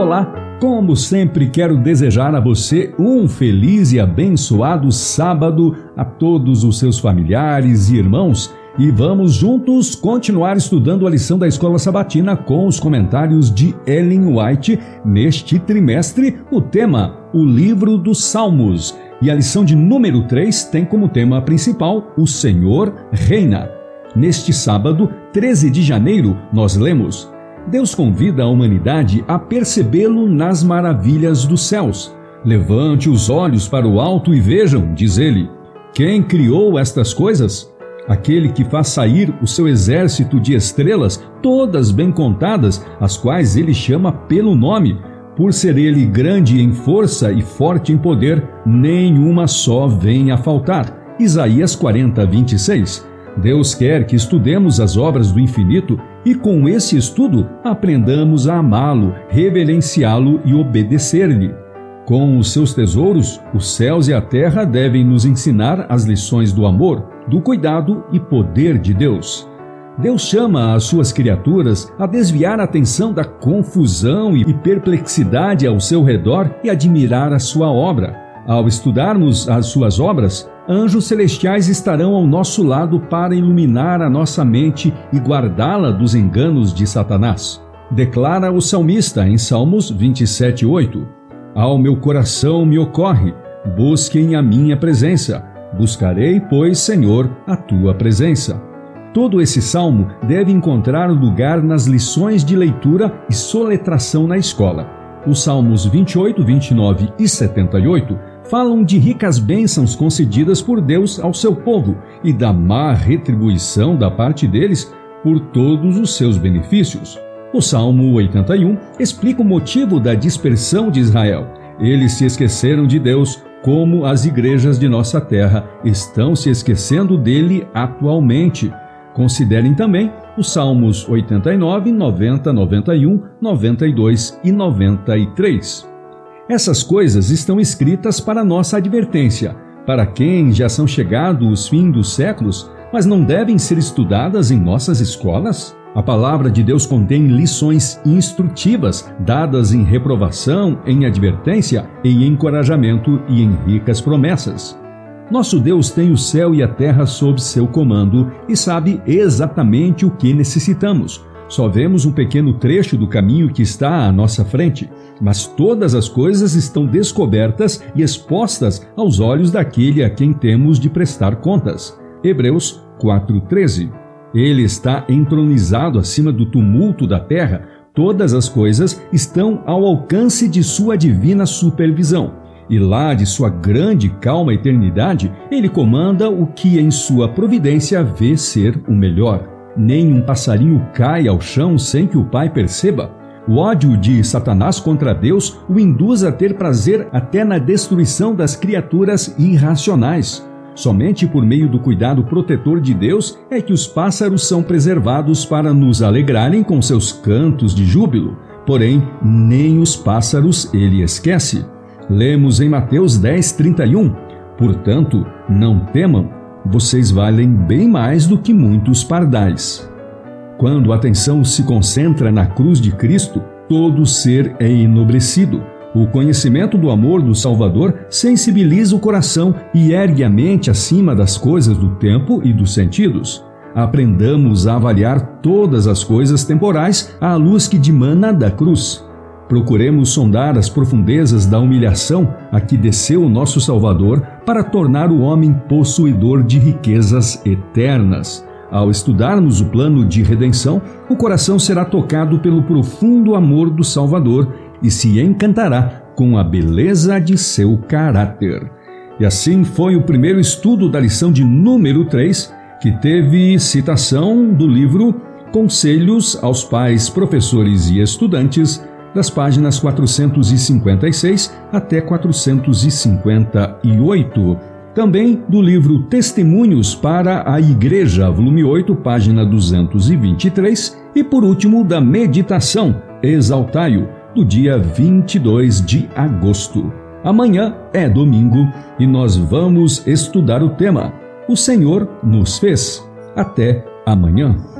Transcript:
Olá, como sempre quero desejar a você um feliz e abençoado sábado, a todos os seus familiares e irmãos, e vamos juntos continuar estudando a lição da Escola Sabatina com os comentários de Ellen White neste trimestre, o tema O Livro dos Salmos. E a lição de número 3 tem como tema principal O Senhor Reina. Neste sábado, 13 de janeiro, nós lemos Deus convida a humanidade a percebê-lo nas maravilhas dos céus. Levante os olhos para o alto e vejam, diz ele. Quem criou estas coisas? Aquele que faz sair o seu exército de estrelas, todas bem contadas, as quais ele chama pelo nome. Por ser ele grande em força e forte em poder, nenhuma só vem a faltar. Isaías 40, 26. Deus quer que estudemos as obras do infinito e, com esse estudo, aprendamos a amá-lo, reverenciá-lo e obedecer-lhe. Com os seus tesouros, os céus e a terra devem nos ensinar as lições do amor, do cuidado e poder de Deus. Deus chama as suas criaturas a desviar a atenção da confusão e perplexidade ao seu redor e admirar a sua obra. Ao estudarmos as suas obras, anjos celestiais estarão ao nosso lado para iluminar a nossa mente e guardá-la dos enganos de Satanás. Declara o salmista em Salmos 27:8. Ao meu coração me ocorre, busquem a minha presença. Buscarei, pois, Senhor, a tua presença. Todo esse salmo deve encontrar lugar nas lições de leitura e soletração na escola. Os salmos 28, 29 e 78 falam de ricas bênçãos concedidas por Deus ao seu povo e da má retribuição da parte deles por todos os seus benefícios. O Salmo 81 explica o motivo da dispersão de Israel. Eles se esqueceram de Deus, como as igrejas de nossa terra estão se esquecendo dele atualmente. Considerem também os Salmos 89, 90, 91, 92 e 93. Essas coisas estão escritas para nossa advertência, para quem já são chegados os fins dos séculos, mas não devem ser estudadas em nossas escolas? A palavra de Deus contém lições instrutivas, dadas em reprovação, em advertência, em encorajamento e em ricas promessas. Nosso Deus tem o céu e a terra sob seu comando e sabe exatamente o que necessitamos. Só vemos um pequeno trecho do caminho que está à nossa frente, mas todas as coisas estão descobertas e expostas aos olhos daquele a quem temos de prestar contas. Hebreus 4:13. Ele está entronizado acima do tumulto da terra. Todas as coisas estão ao alcance de sua divina supervisão. E lá de sua grande calma eternidade, ele comanda o que em sua providência vê ser o melhor nem um passarinho cai ao chão sem que o pai perceba. O ódio de Satanás contra Deus o induz a ter prazer até na destruição das criaturas irracionais. Somente por meio do cuidado protetor de Deus é que os pássaros são preservados para nos alegrarem com seus cantos de júbilo. Porém, nem os pássaros ele esquece. Lemos em Mateus 10, 31. Portanto, não temam, vocês valem bem mais do que muitos pardais. Quando a atenção se concentra na cruz de Cristo, todo ser é enobrecido. O conhecimento do amor do Salvador sensibiliza o coração e ergue a mente acima das coisas do tempo e dos sentidos. Aprendamos a avaliar todas as coisas temporais à luz que dimana da cruz. Procuremos sondar as profundezas da humilhação a que desceu o nosso Salvador para tornar o homem possuidor de riquezas eternas. Ao estudarmos o plano de redenção, o coração será tocado pelo profundo amor do Salvador e se encantará com a beleza de seu caráter. E assim foi o primeiro estudo da lição de número 3, que teve citação do livro Conselhos aos Pais, Professores e Estudantes das páginas 456 até 458. Também do livro Testemunhos para a Igreja, volume 8, página 223, e por último da Meditação Exaltai-o, do dia 22 de agosto. Amanhã é domingo e nós vamos estudar o tema O Senhor nos fez. Até amanhã.